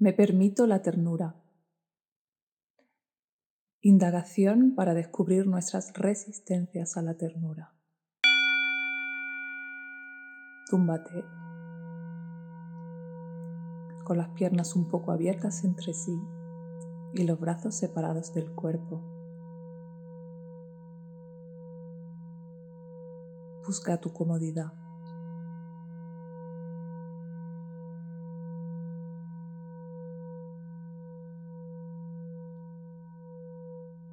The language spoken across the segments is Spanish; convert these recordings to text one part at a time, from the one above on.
Me permito la ternura. Indagación para descubrir nuestras resistencias a la ternura. Túmbate con las piernas un poco abiertas entre sí y los brazos separados del cuerpo. Busca tu comodidad.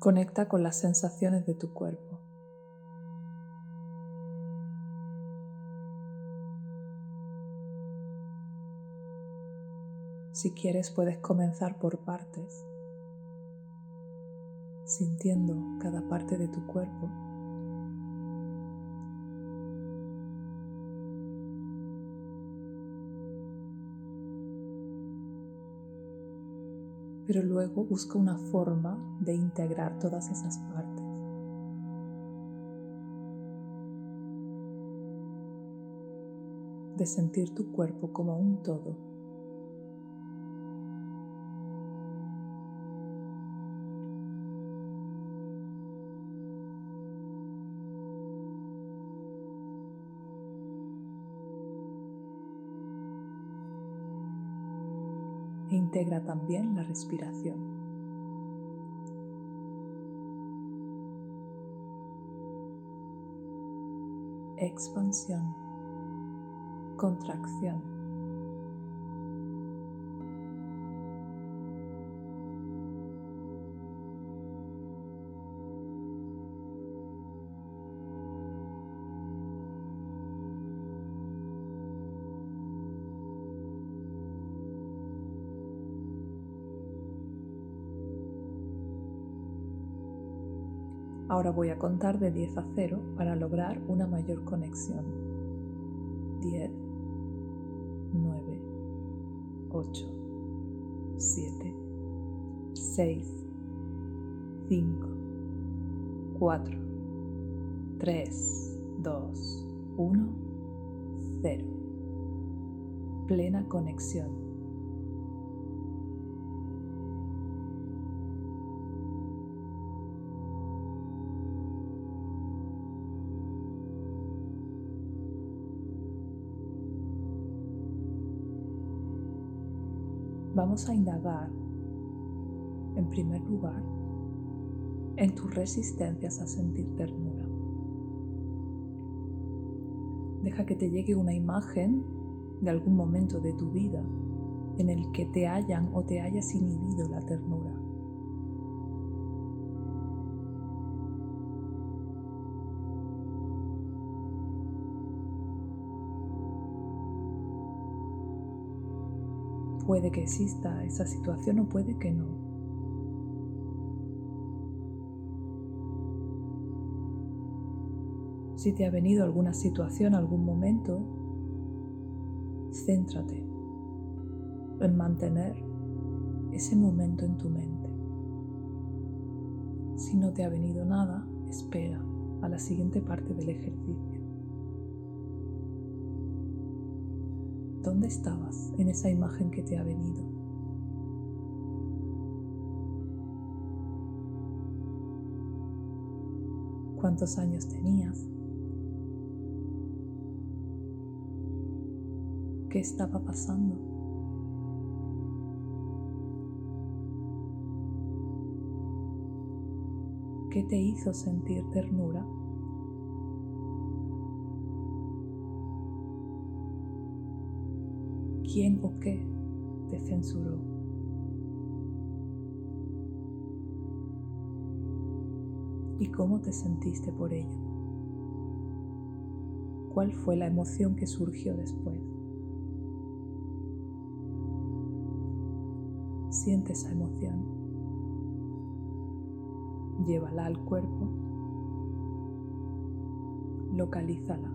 Conecta con las sensaciones de tu cuerpo. Si quieres puedes comenzar por partes, sintiendo cada parte de tu cuerpo. Pero luego busca una forma de integrar todas esas partes. De sentir tu cuerpo como un todo. Integra también la respiración. Expansión, contracción. Ahora voy a contar de 10 a 0 para lograr una mayor conexión. 10, 9, 8, 7, 6, 5, 4, 3, 2, 1, 0. Plena conexión. Vamos a indagar, en primer lugar, en tus resistencias a sentir ternura. Deja que te llegue una imagen de algún momento de tu vida en el que te hayan o te hayas inhibido la ternura. Puede que exista esa situación o puede que no. Si te ha venido alguna situación, algún momento, céntrate en mantener ese momento en tu mente. Si no te ha venido nada, espera a la siguiente parte del ejercicio. ¿Dónde estabas en esa imagen que te ha venido? ¿Cuántos años tenías? ¿Qué estaba pasando? ¿Qué te hizo sentir ternura? Quién o qué te censuró. ¿Y cómo te sentiste por ello? ¿Cuál fue la emoción que surgió después? Siente esa emoción. Llévala al cuerpo. Localízala.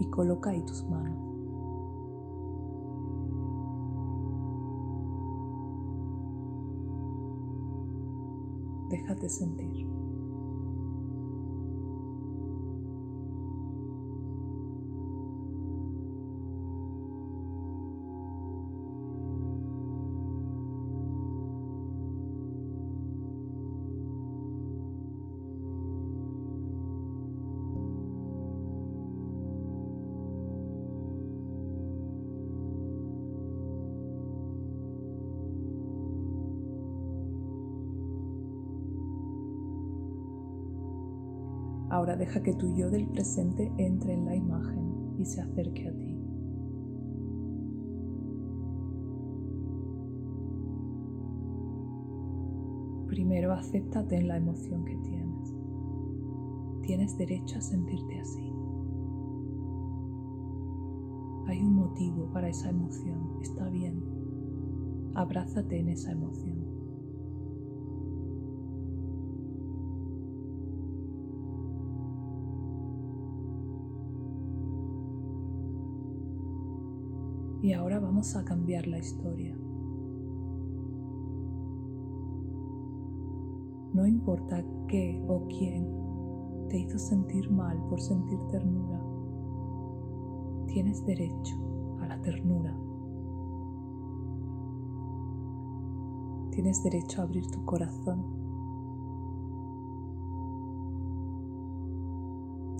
Y coloca ahí tus manos. Déjate sentir. Ahora deja que tu yo del presente entre en la imagen y se acerque a ti. Primero acéptate en la emoción que tienes. Tienes derecho a sentirte así. Hay un motivo para esa emoción, está bien. Abrázate en esa emoción. Y ahora vamos a cambiar la historia. No importa qué o quién te hizo sentir mal por sentir ternura, tienes derecho a la ternura. Tienes derecho a abrir tu corazón.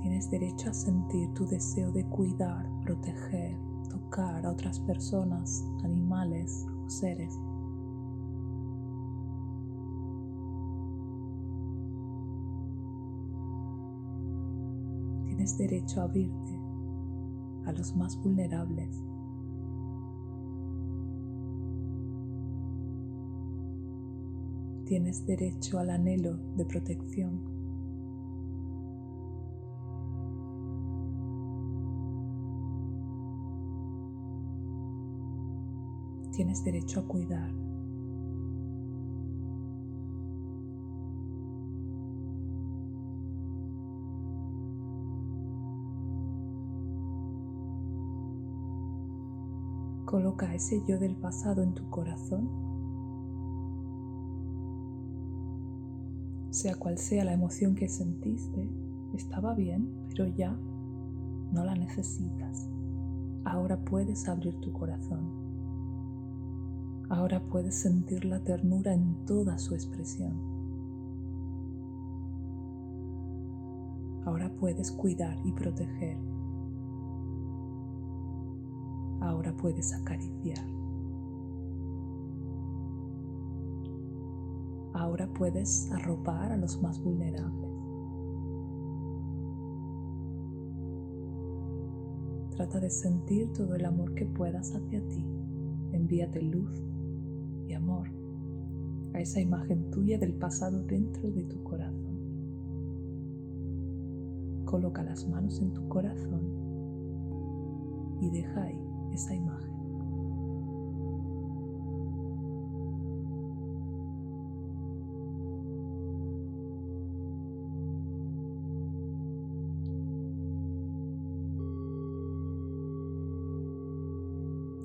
Tienes derecho a sentir tu deseo de cuidar, proteger, tocar a otras personas, animales o seres. Tienes derecho a abrirte a los más vulnerables. Tienes derecho al anhelo de protección. Tienes derecho a cuidar. Coloca ese yo del pasado en tu corazón, sea cual sea la emoción que sentiste, estaba bien, pero ya no la necesitas. Ahora puedes abrir tu corazón. Ahora puedes sentir la ternura en toda su expresión. Ahora puedes cuidar y proteger. Ahora puedes acariciar. Ahora puedes arropar a los más vulnerables. Trata de sentir todo el amor que puedas hacia ti. Envíate luz a esa imagen tuya del pasado dentro de tu corazón. Coloca las manos en tu corazón y deja ahí esa imagen.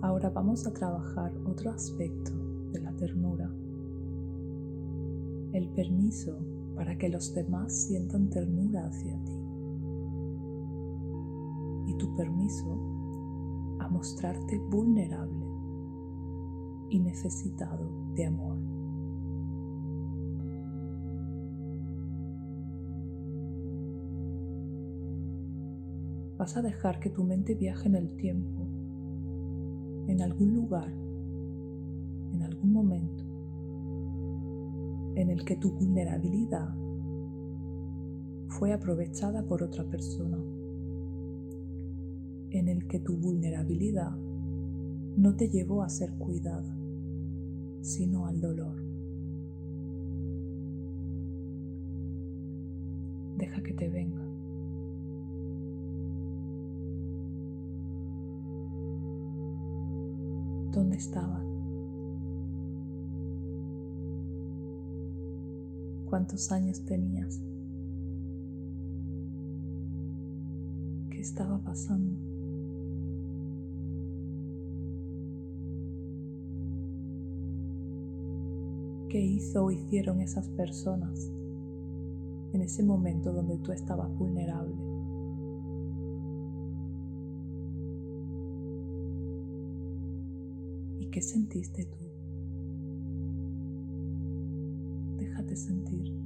Ahora vamos a trabajar otro aspecto de la ternura, el permiso para que los demás sientan ternura hacia ti y tu permiso a mostrarte vulnerable y necesitado de amor. Vas a dejar que tu mente viaje en el tiempo, en algún lugar en algún momento en el que tu vulnerabilidad fue aprovechada por otra persona, en el que tu vulnerabilidad no te llevó a ser cuidada, sino al dolor. Deja que te venga. ¿Dónde estabas? Cuántos años tenías, qué estaba pasando. ¿Qué hizo o hicieron esas personas en ese momento donde tú estabas vulnerable? ¿Y qué sentiste tú? sentir.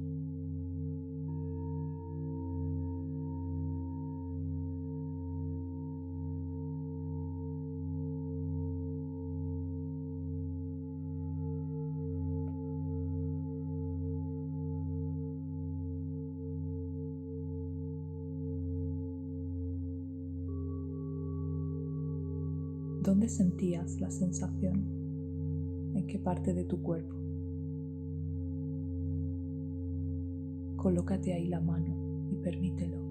¿Dónde sentías la sensación? ¿En qué parte de tu cuerpo? Colócate ahí la mano y permítelo.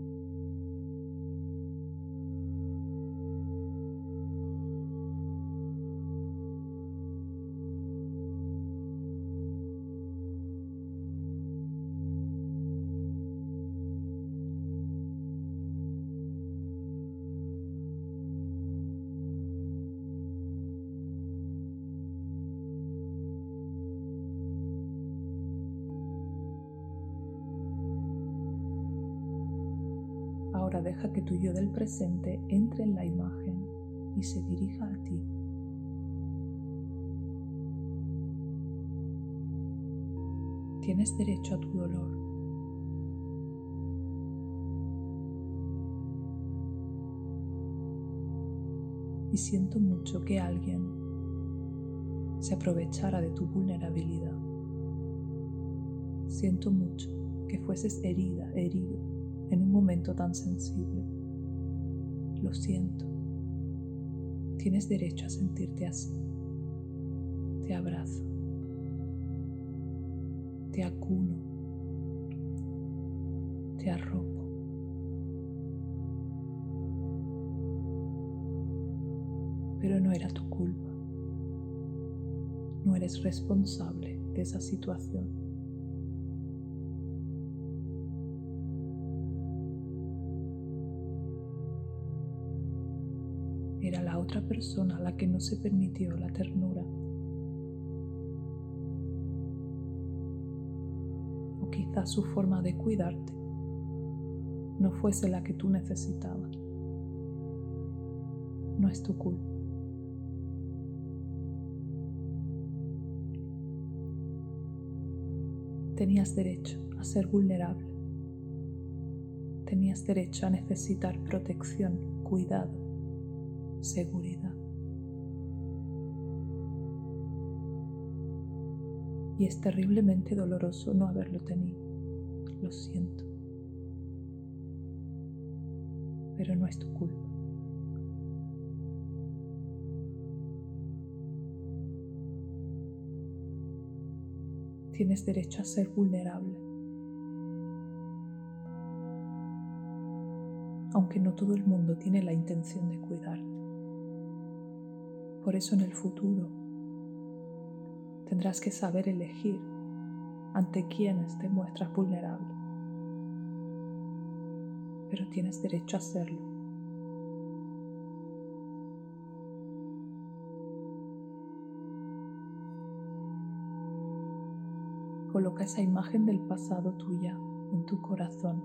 Deja que tu yo del presente entre en la imagen y se dirija a ti. Tienes derecho a tu dolor. Y siento mucho que alguien se aprovechara de tu vulnerabilidad. Siento mucho que fueses herida, herido en un momento tan sensible. Lo siento. Tienes derecho a sentirte así. Te abrazo. Te acuno. Te arropo. Pero no era tu culpa. No eres responsable de esa situación. Era la otra persona la que no se permitió la ternura. O quizás su forma de cuidarte no fuese la que tú necesitabas. No es tu culpa. Tenías derecho a ser vulnerable. Tenías derecho a necesitar protección, cuidado seguridad. Y es terriblemente doloroso no haberlo tenido. Lo siento. Pero no es tu culpa. Tienes derecho a ser vulnerable. Aunque no todo el mundo tiene la intención de cuidarte. Por eso en el futuro tendrás que saber elegir ante quienes te muestras vulnerable. Pero tienes derecho a hacerlo. Coloca esa imagen del pasado tuya en tu corazón.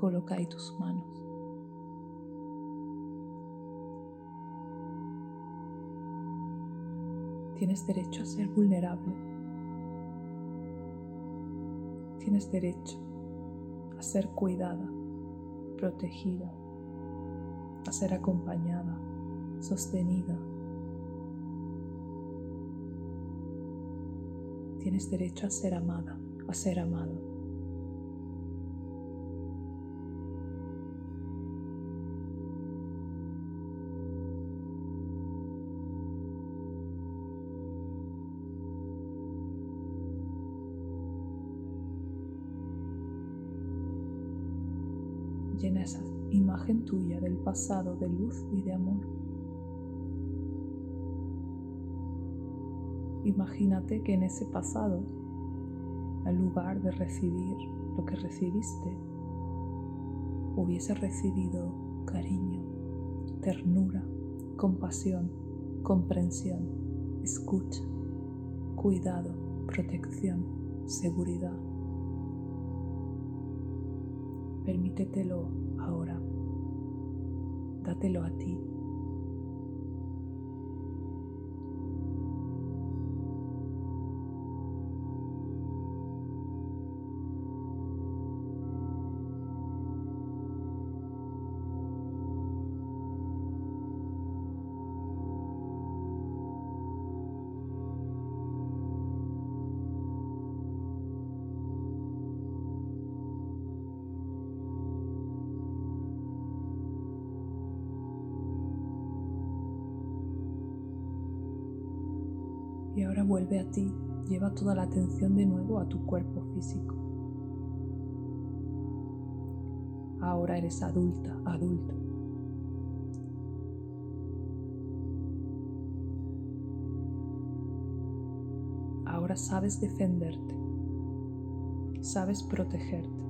Coloca ahí tus manos. Tienes derecho a ser vulnerable. Tienes derecho a ser cuidada, protegida, a ser acompañada, sostenida. Tienes derecho a ser amada, a ser amado. Imagen tuya del pasado de luz y de amor. Imagínate que en ese pasado, al lugar de recibir lo que recibiste, hubiese recibido cariño, ternura, compasión, comprensión, escucha, cuidado, protección, seguridad. Permítetelo ahora. Dátelo a ti. Toda la atención de nuevo a tu cuerpo físico. Ahora eres adulta, adulto. Ahora sabes defenderte, sabes protegerte,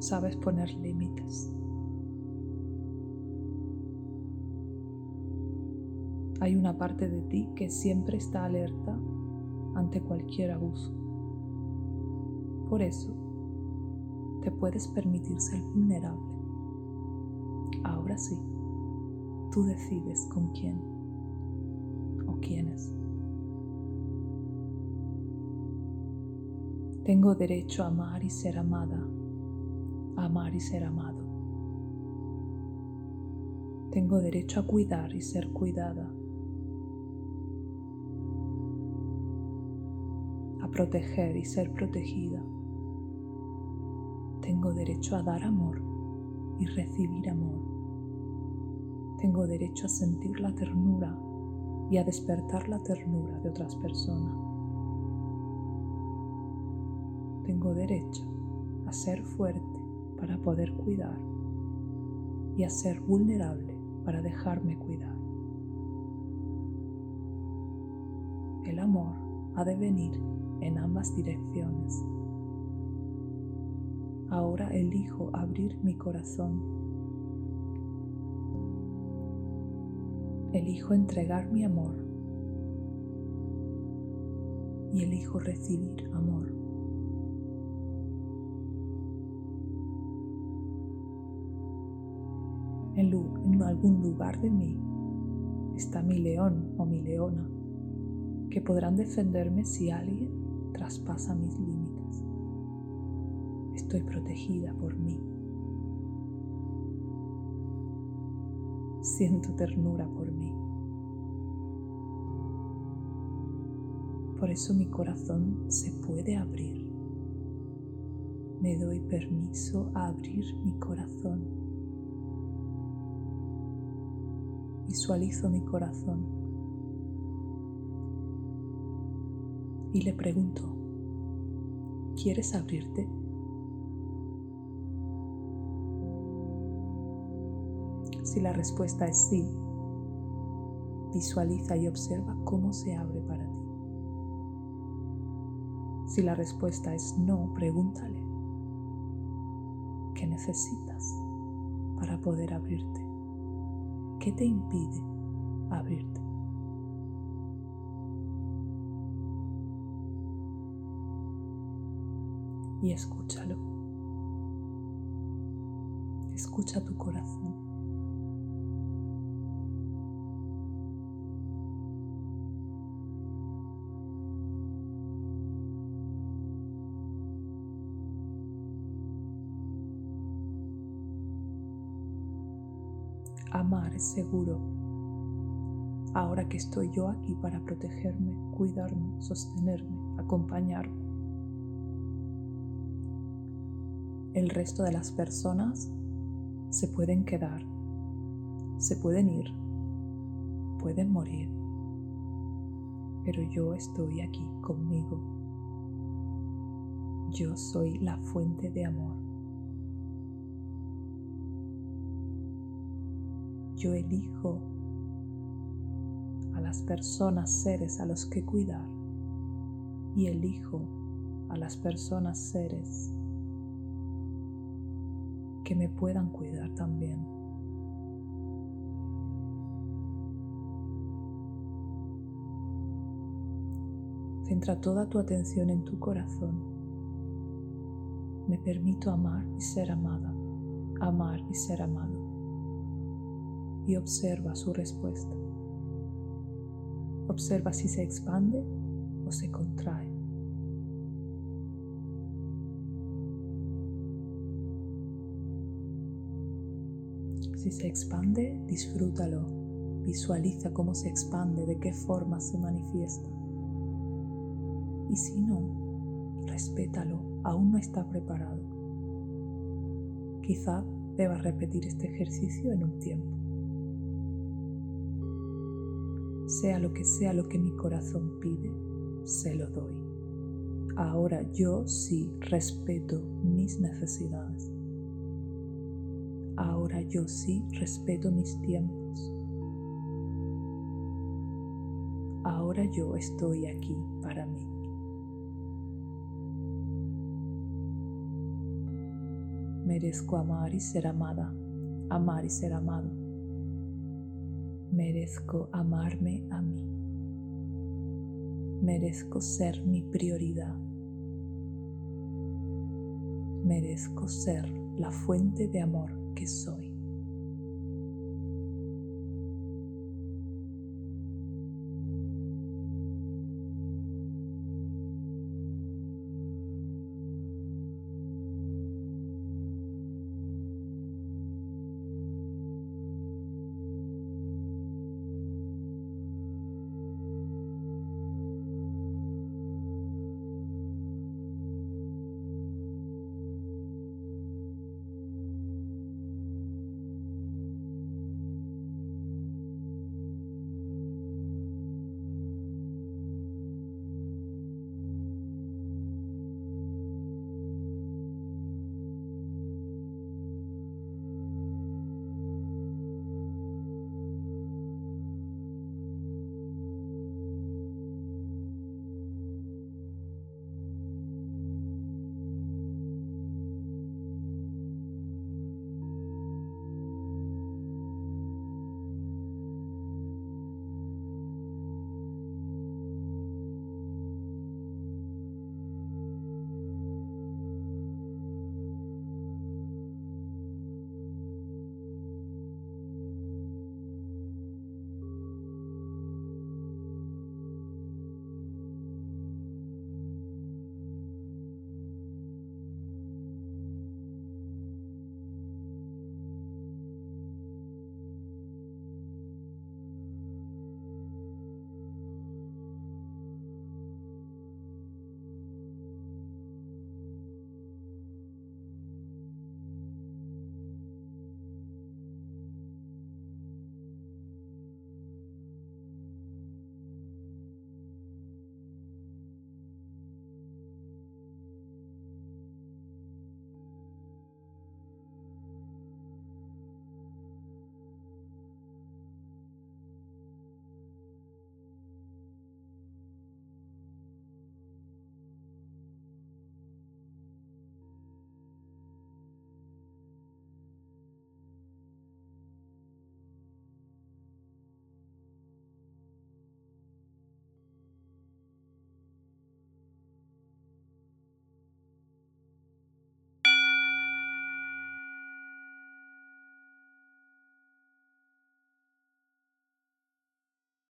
sabes poner límites. Hay una parte de ti que siempre está alerta ante cualquier abuso. Por eso, te puedes permitir ser vulnerable. Ahora sí, tú decides con quién o quiénes. Tengo derecho a amar y ser amada, a amar y ser amado. Tengo derecho a cuidar y ser cuidada. Proteger y ser protegida. Tengo derecho a dar amor y recibir amor. Tengo derecho a sentir la ternura y a despertar la ternura de otras personas. Tengo derecho a ser fuerte para poder cuidar y a ser vulnerable para dejarme cuidar. El amor ha de venir en ambas direcciones. Ahora elijo abrir mi corazón. Elijo entregar mi amor y elijo recibir amor. En, algún lugar de mí está mi león o mi leona que podrán defenderme si alguien traspasa mis límites. Estoy protegida por mí. Siento ternura por mí. Por eso mi corazón se puede abrir. Me doy permiso a abrir mi corazón. Visualizo mi corazón y le pregunto, ¿quieres abrirte? Si la respuesta es sí, visualiza y observa cómo se abre para ti. Si la respuesta es no, pregúntale, ¿qué necesitas para poder abrirte? ¿Qué te impide abrirte? Y escúchalo. Escucha tu corazón. Amar es seguro. Ahora que estoy yo aquí para protegerme, cuidarme, sostenerme, acompañarme. El resto de las personas se pueden quedar, se pueden ir, pueden morir, pero yo estoy aquí conmigo. Yo soy la fuente de amor. Yo elijo a las personas, seres a los que cuidar y elijo a las personas, seres que me puedan cuidar también. Centra toda tu atención en tu corazón. Me permito amar y ser amada, amar y ser amado. Y observa su respuesta. Observa si se expande o se contrae. Si se expande, disfrútalo. Visualiza cómo se expande, de qué forma se manifiesta. Y si no, respétalo, aún no está preparado. Quizá debas repetir este ejercicio en un tiempo. Sea lo que sea lo que mi corazón pide, se lo doy. Ahora yo sí respeto mis necesidades. Yo sí respeto mis tiempos. Ahora yo estoy aquí para mí. Merezco amar y ser amada, amar y ser amado. Merezco amarme a mí. Merezco ser mi prioridad. Merezco ser la fuente de amor que soy.